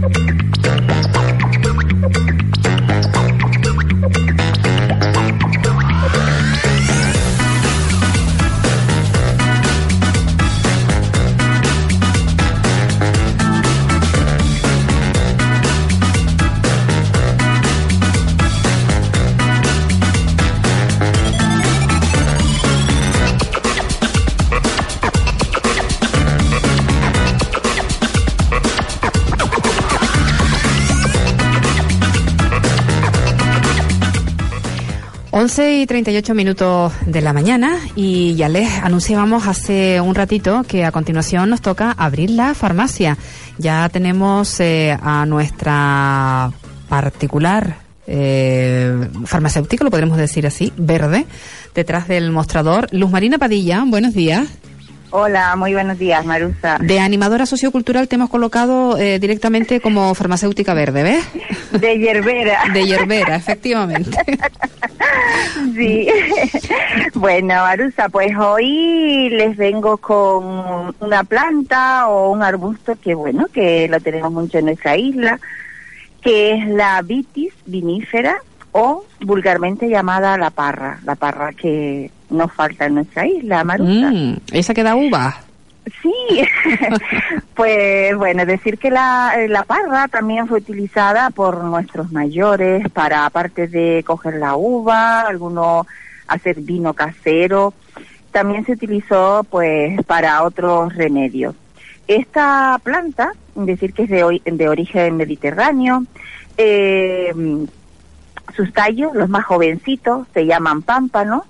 thank 11 y 38 minutos de la mañana y ya les anunciábamos hace un ratito que a continuación nos toca abrir la farmacia. Ya tenemos eh, a nuestra particular eh, farmacéutica, lo podremos decir así, verde, detrás del mostrador. Luz Marina Padilla, buenos días. Hola, muy buenos días, Marusa. De animadora sociocultural te hemos colocado eh, directamente como farmacéutica verde, ¿ves? De hierbera. De hierbera, efectivamente. sí. Bueno, Marusa, pues hoy les vengo con una planta o un arbusto que, bueno, que lo tenemos mucho en nuestra isla, que es la vitis vinífera o vulgarmente llamada la parra, la parra que nos falta en nuestra isla, Marusa. Mm, esa que da uva. Sí, pues bueno, decir que la, la parra también fue utilizada por nuestros mayores para, aparte de coger la uva, algunos hacer vino casero, también se utilizó pues para otros remedios. Esta planta, decir que es de, de origen mediterráneo, eh, sus tallos, los más jovencitos, se llaman pámpanos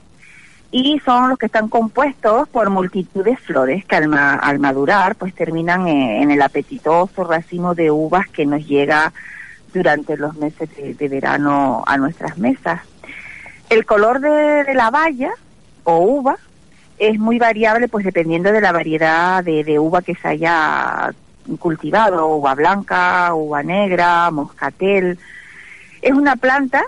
y son los que están compuestos por multitud de flores que al, madurar pues terminan en, el apetitoso racimo de uvas que nos llega durante los meses de, verano a nuestras mesas. El color de, la valla o uva es muy variable pues dependiendo de la variedad de, de uva que se haya cultivado, uva blanca, uva negra, moscatel, es una planta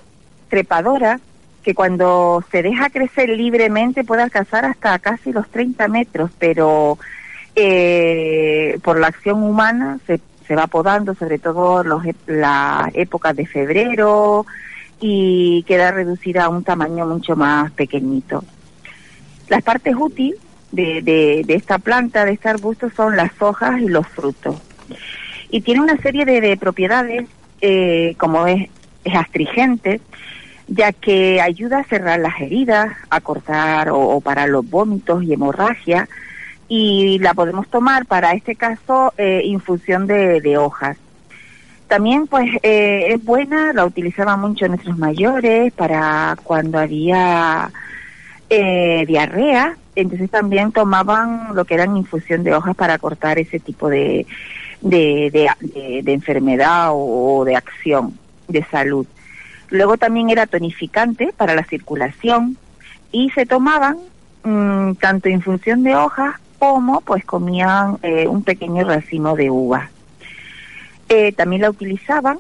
trepadora que cuando se deja crecer libremente puede alcanzar hasta casi los 30 metros, pero eh, por la acción humana se, se va podando, sobre todo los, las épocas de febrero, y queda reducida a un tamaño mucho más pequeñito. Las partes útiles de, de, esta planta, de este arbusto, son las hojas y los frutos. Y tiene una serie de, de propiedades, eh, como es es astringente, ya que ayuda a cerrar las heridas, a cortar o, para los vómitos y hemorragia, y la podemos tomar para este caso eh, infusión de, hojas. También pues eh, es buena, la utilizaban mucho nuestros mayores para cuando había eh, diarrea, entonces también tomaban lo que eran infusión de hojas para cortar ese tipo de, de enfermedad o de acción de salud. Luego también era tonificante para la circulación y se tomaban mm, tanto en función de hojas como pues comían eh, un pequeño racimo de uva. Eh, también la utilizaban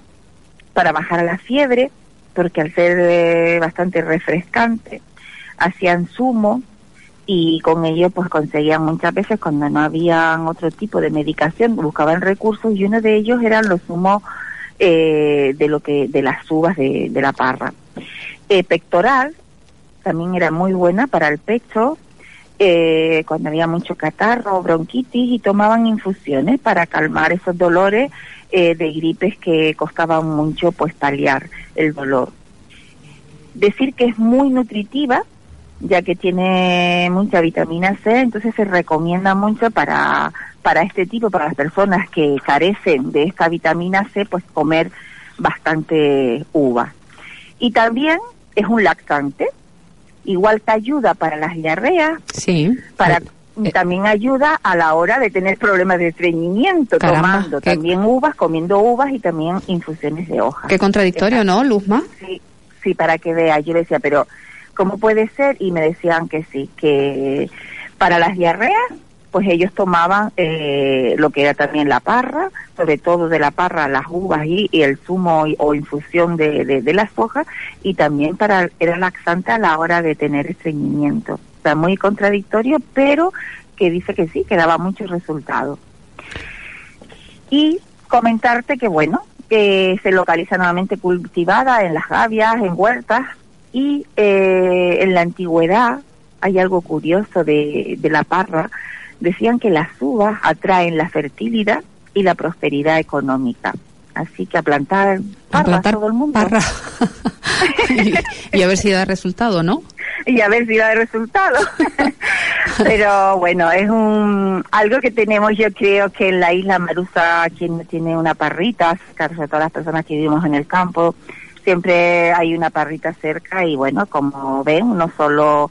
para bajar la fiebre, porque al ser eh, bastante refrescante, hacían zumo y con ello pues conseguían muchas veces cuando no había otro tipo de medicación, buscaban recursos y uno de ellos eran los zumos eh, de lo que de las uvas de, la parra. Eh, pectoral también era muy buena para el pecho eh, cuando había mucho catarro, bronquitis y tomaban infusiones para calmar esos dolores de gripes que costaban mucho pues paliar el dolor. Decir que es muy nutritiva ya que tiene mucha vitamina C, entonces se recomienda mucho para para este tipo, para las personas que carecen de esta vitamina C, pues comer bastante uva. Y también es un lactante, igual que ayuda para las diarreas, sí. para eh, también ayuda a la hora de tener problemas de estreñimiento, tomando también uvas, comiendo uvas y también infusiones de hojas. Qué contradictorio, ¿no, Luzma? Sí, sí, para que vea. Yo decía, pero ¿cómo puede ser? Y me decían que sí, que para las diarreas pues ellos tomaban eh, lo que era también la parra, sobre todo de la parra las uvas y, el zumo o infusión de, de, las hojas, y también para era laxante a la hora de tener estreñimiento. O sea, muy contradictorio, pero que dice que sí, que daba muchos resultados. Y comentarte que, bueno, que se localiza nuevamente cultivada en las gavias, en huertas, y eh, en la antigüedad hay algo curioso de, de la parra. Decían que las uvas atraen la fertilidad y la prosperidad económica. Así que a plantar parra todo el mundo. Parra. y, a ver si da resultado, ¿no? Y a ver si da resultado. Pero bueno, es un algo que tenemos, yo creo que en la isla Marusa, quien tiene una parrita, casi todas las personas que vivimos en el campo, siempre hay una parrita cerca y bueno, como ven, no solo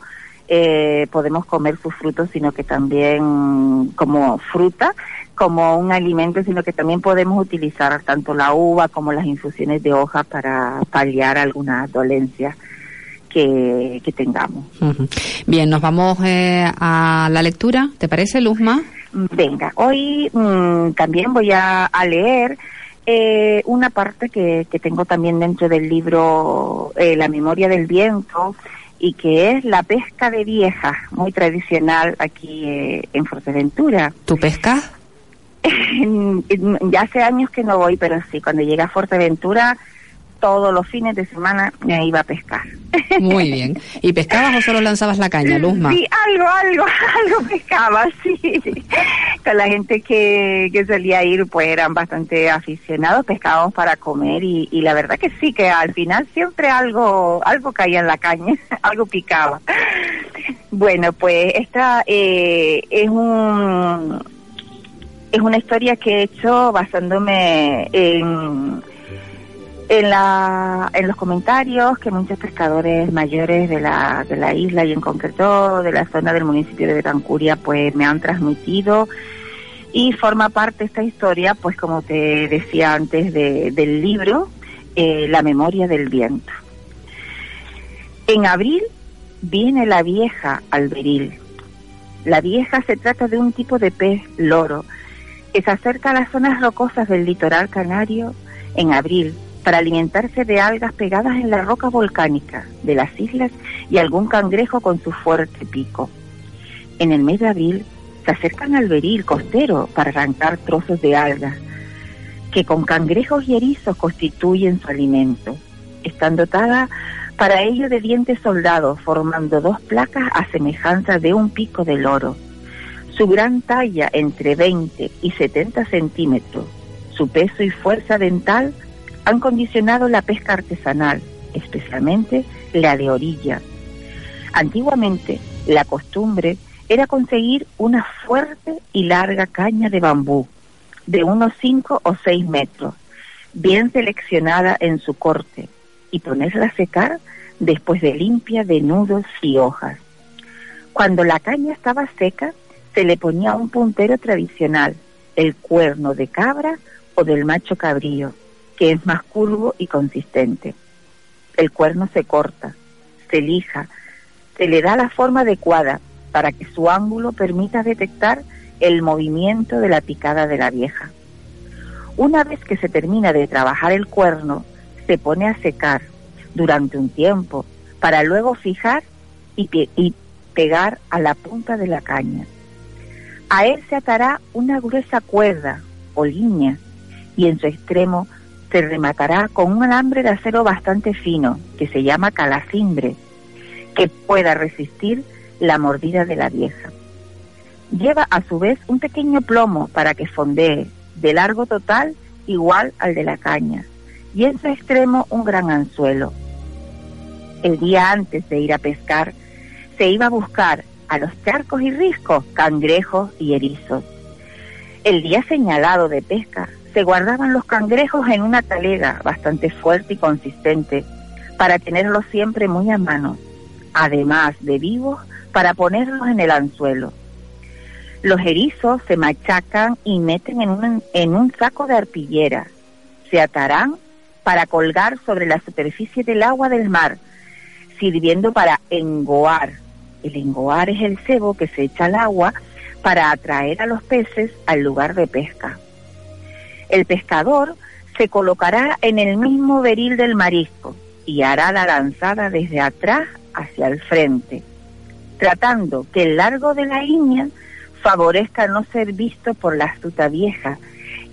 eh, podemos comer sus frutos, sino que también como fruta, como un alimento, sino que también podemos utilizar tanto la uva como las infusiones de hoja para paliar alguna dolencia que, tengamos. Bien, nos vamos eh, a la lectura, ¿te parece, Luzma? Venga, hoy mm, también voy a, leer eh, una parte que, que, tengo también dentro del libro La memoria del viento, y que es la pesca de vieja, muy tradicional aquí eh, en Fuerteventura. ¿Tu pesca? ya hace años que no voy, pero sí, cuando llegué a Fuerteventura todos los fines de semana me iba a pescar. Muy bien. ¿Y pescabas o solo lanzabas la caña, Luzma? Sí, algo, algo, algo pescaba, sí. Con la gente que, que solía ir, pues eran bastante aficionados, pescábamos para comer y, y la verdad que sí, que al final siempre algo, algo caía en la caña, algo picaba. Bueno, pues esta eh, es un es una historia que he hecho basándome en en, los comentarios que muchos pescadores mayores de la, de la isla y en concreto de la zona del municipio de Betancuria pues me han transmitido y forma parte esta historia pues como te decía antes de, del libro eh, La memoria del viento. En abril viene la vieja alberil. La vieja se trata de un tipo de pez loro que se acerca a las zonas rocosas del litoral canario en abril para alimentarse de algas pegadas en la roca volcánica de las islas y algún cangrejo con su fuerte pico. En el mes de abril se acercan al beril costero para arrancar trozos de algas, que con cangrejos y erizos constituyen su alimento. Están dotadas para ello de dientes soldados, formando dos placas a semejanza de un pico del oro. Su gran talla entre 20 y 70 centímetros, su peso y fuerza dental han condicionado la pesca artesanal, especialmente la de orilla. Antiguamente, la costumbre era conseguir una fuerte y larga caña de bambú, de unos 5 o 6 metros, bien seleccionada en su corte, y ponerla a secar después de limpia de nudos y hojas. Cuando la caña estaba seca, se le ponía un puntero tradicional, el cuerno de cabra o del macho cabrío, que es más curvo y consistente. El cuerno se corta, se lija, se le da la forma adecuada para que su ángulo permita detectar el movimiento de la picada de la vieja. Una vez que se termina de trabajar el cuerno, se pone a secar durante un tiempo para luego fijar y, pegar a la punta de la caña. A él se atará una gruesa cuerda o línea y en su extremo se rematará con un alambre de acero bastante fino, que se llama calacimbre, que pueda resistir la mordida de la vieja. Lleva a su vez un pequeño plomo para que fondee, de largo total igual al de la caña, y en su extremo un gran anzuelo. El día antes de ir a pescar, se iba a buscar a los charcos y riscos, cangrejos y erizos. El día señalado de pesca se guardaban los cangrejos en una talega bastante fuerte y consistente para tenerlos siempre muy a mano, además de vivos para ponerlos en el anzuelo. Los erizos se machacan y meten en un, saco de arpillera. Se atarán para colgar sobre la superficie del agua del mar, sirviendo para engoar. El engoar es el cebo que se echa al agua para atraer a los peces al lugar de pesca. El pescador se colocará en el mismo beril del marisco y hará la lanzada desde atrás hacia el frente, tratando que el largo de la línea favorezca no ser visto por la astuta vieja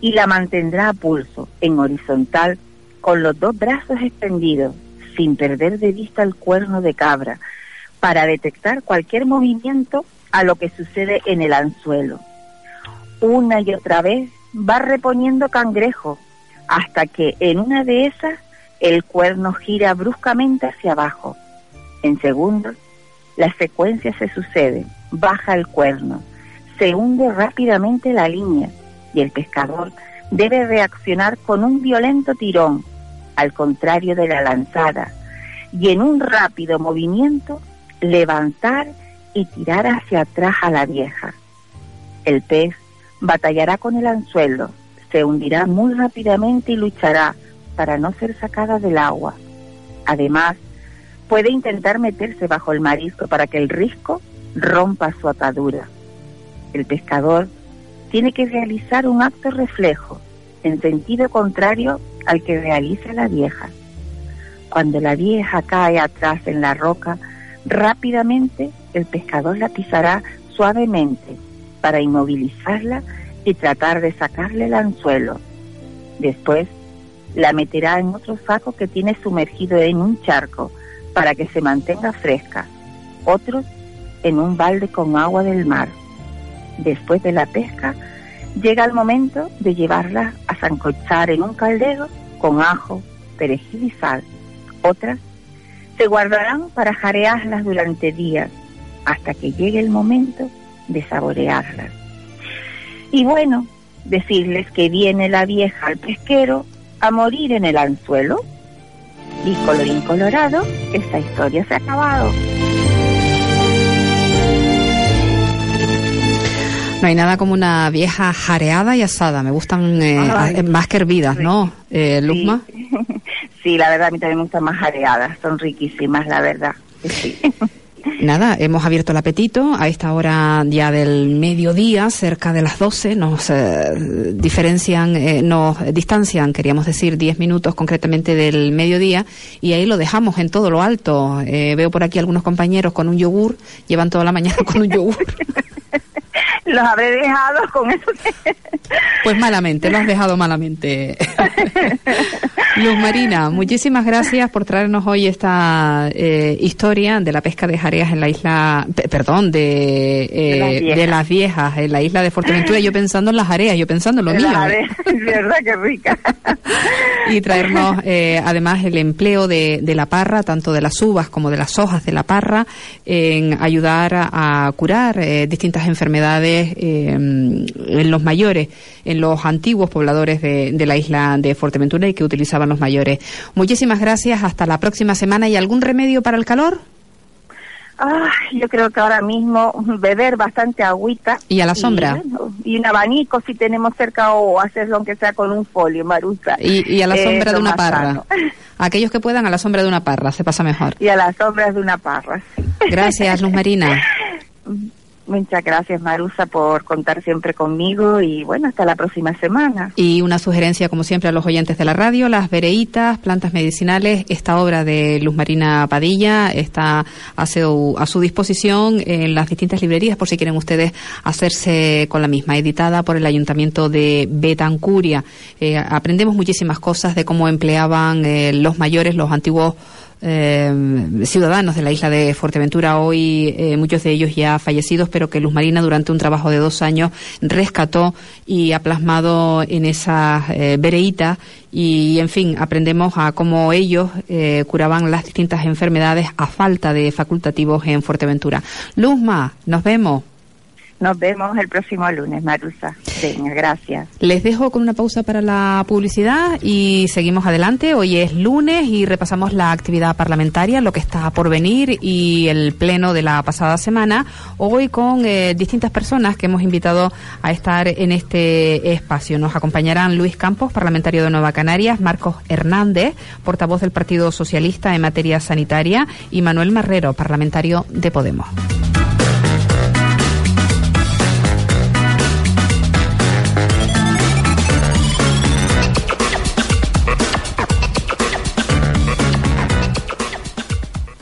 y la mantendrá a pulso, en horizontal, con los dos brazos extendidos, sin perder de vista el cuerno de cabra, para detectar cualquier movimiento a lo que sucede en el anzuelo. Una y otra vez va reponiendo cangrejo hasta que en una de esas el cuerno gira bruscamente hacia abajo. En segundos, la secuencia se sucede, baja el cuerno, se hunde rápidamente la línea y el pescador debe reaccionar con un violento tirón, al contrario de la lanzada, y en un rápido movimiento levantar y tirar hacia atrás a la vieja. El pez batallará con el anzuelo, se hundirá muy rápidamente y luchará para no ser sacada del agua. Además, puede intentar meterse bajo el marisco para que el risco rompa su atadura. El pescador tiene que realizar un acto reflejo en sentido contrario al que realiza la vieja. Cuando la vieja cae atrás en la roca, rápidamente el pescador la pisará suavemente para inmovilizarla y tratar de sacarle el anzuelo. Después la meterá en otro saco que tiene sumergido en un charco para que se mantenga fresca, otros en un balde con agua del mar. Después de la pesca, llega el momento de llevarla a zancochar en un caldero con ajo, perejil y sal. Otras se guardarán para jarearlas durante días hasta que llegue el momento de saborearlas. Y bueno, decirles que viene la vieja al pesquero a morir en el anzuelo. Y colorín colorado, esta historia se ha acabado. No hay nada como una vieja jareada y asada. Me gustan eh, más que hervidas, ¿no, eh, Luzma? Sí. la verdad, a mí también me gustan más jareadas. Son riquísimas, la verdad. Sí. Nada, hemos abierto el apetito a esta hora ya del mediodía, cerca de las 12, nos eh, diferencian, eh, nos distancian, queríamos decir, 10 minutos concretamente del mediodía y ahí lo dejamos en todo lo alto. Eh, veo por aquí algunos compañeros con un yogur, llevan toda la mañana con un yogur. los habré dejado con eso. Pues malamente, lo has dejado malamente. Luz Marina, muchísimas gracias por traernos hoy esta eh, historia de la pesca de jareas en la isla, perdón, de, eh, de, las viejas, en la isla de Fuerteventura. Yo pensando en las jareas, yo pensando en lo mío. Es verdad que rica. y traernos eh, además el empleo de, de, la parra, tanto de las uvas como de las hojas de la parra, en ayudar a, curar distintas enfermedades en los mayores, en los antiguos pobladores de, de la isla de Fuerteventura y que utilizaban los mayores. Muchísimas gracias, hasta la próxima semana. ¿Y algún remedio para el calor? Ah, yo creo que ahora mismo beber bastante agüita. ¿Y a la sombra? Y, un abanico si tenemos cerca o hacerlo aunque sea con un folio, Marusa. Y, a la sombra de una parra. Aquellos que puedan a la sombra de una parra, se pasa mejor. Y a la sombra de una parra. Gracias, Luz Marina. Muchas gracias, Marusa, por contar siempre conmigo y bueno, hasta la próxima semana. Y una sugerencia, como siempre, a los oyentes de la radio, las vereitas, plantas medicinales, esta obra de Luz Marina Padilla está a su, a su disposición en las distintas librerías por si quieren ustedes hacerse con la misma, editada por el Ayuntamiento de Betancuria. Eh, aprendemos muchísimas cosas de cómo empleaban eh, los mayores, los antiguos eh, ciudadanos de la isla de Fuerteventura, hoy eh, muchos de ellos ya fallecidos, pero que Luz Marina durante un trabajo de dos años rescató y ha plasmado en esa eh, vereíta y, en fin, aprendemos a cómo ellos eh, curaban las distintas enfermedades a falta de facultativos en Fuerteventura. Luzma, nos vemos. Nos vemos el próximo lunes, Marusa. Venga, gracias. Les dejo con una pausa para la publicidad y seguimos adelante. Hoy es lunes y repasamos la actividad parlamentaria, lo que está por venir y el pleno de la pasada semana. Hoy con eh, distintas personas que hemos invitado a estar en este espacio. Nos acompañarán Luis Campos, parlamentario de Nueva Canarias, Marcos Hernández, portavoz del Partido Socialista en materia sanitaria, y Manuel Marrero, parlamentario de Podemos.